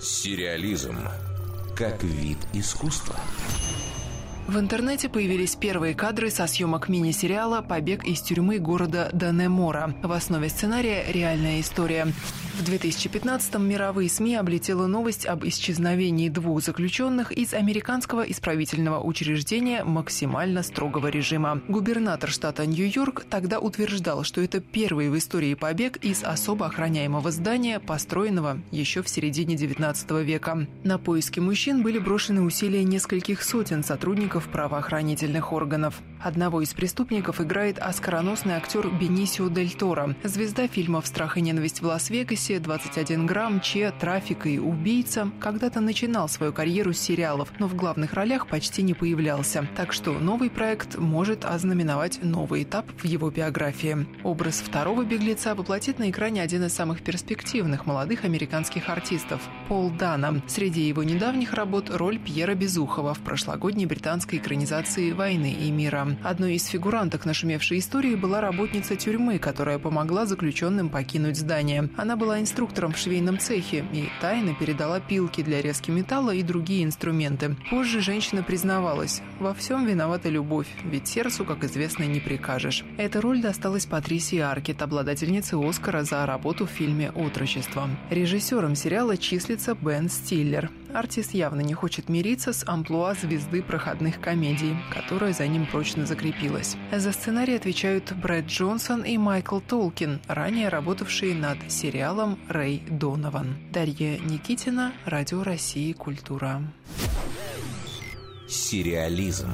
Сериализм как вид искусства. В интернете появились первые кадры со съемок мини-сериала «Побег из тюрьмы города Данемора». В основе сценария реальная история. В 2015-м мировые СМИ облетела новость об исчезновении двух заключенных из американского исправительного учреждения максимально строгого режима. Губернатор штата Нью-Йорк тогда утверждал, что это первый в истории побег из особо охраняемого здания, построенного еще в середине 19 века. На поиски мужчин были брошены усилия нескольких сотен сотрудников правоохранительных органов. Одного из преступников играет оскароносный актер Бенисио Дель Торо, звезда фильмов «Страх и ненависть в Лас-Вегасе», «21 грамм», «Че», «Трафик» и «Убийца». Когда-то начинал свою карьеру с сериалов, но в главных ролях почти не появлялся. Так что новый проект может ознаменовать новый этап в его биографии. Образ второго беглеца воплотит на экране один из самых перспективных молодых американских артистов – Пол Дана. Среди его недавних работ – роль Пьера Безухова в прошлогодней британской экранизации «Войны и мира». Одной из фигуранток нашумевшей истории была работница тюрьмы, которая помогла заключенным покинуть здание. Она была инструктором в швейном цехе и тайно передала пилки для резки металла и другие инструменты. Позже женщина признавалась, во всем виновата любовь, ведь сердцу, как известно, не прикажешь. Эта роль досталась Патрисии Аркет, обладательнице Оскара за работу в фильме «Отрочество». Режиссером сериала числится Бен Стиллер. Артист явно не хочет мириться с амплуа звезды проходных комедий, которая за ним прочно закрепилась. За сценарий отвечают Брэд Джонсон и Майкл Толкин, ранее работавшие над сериалом «Рэй Донован». Дарья Никитина, Радио России «Культура». Сериализм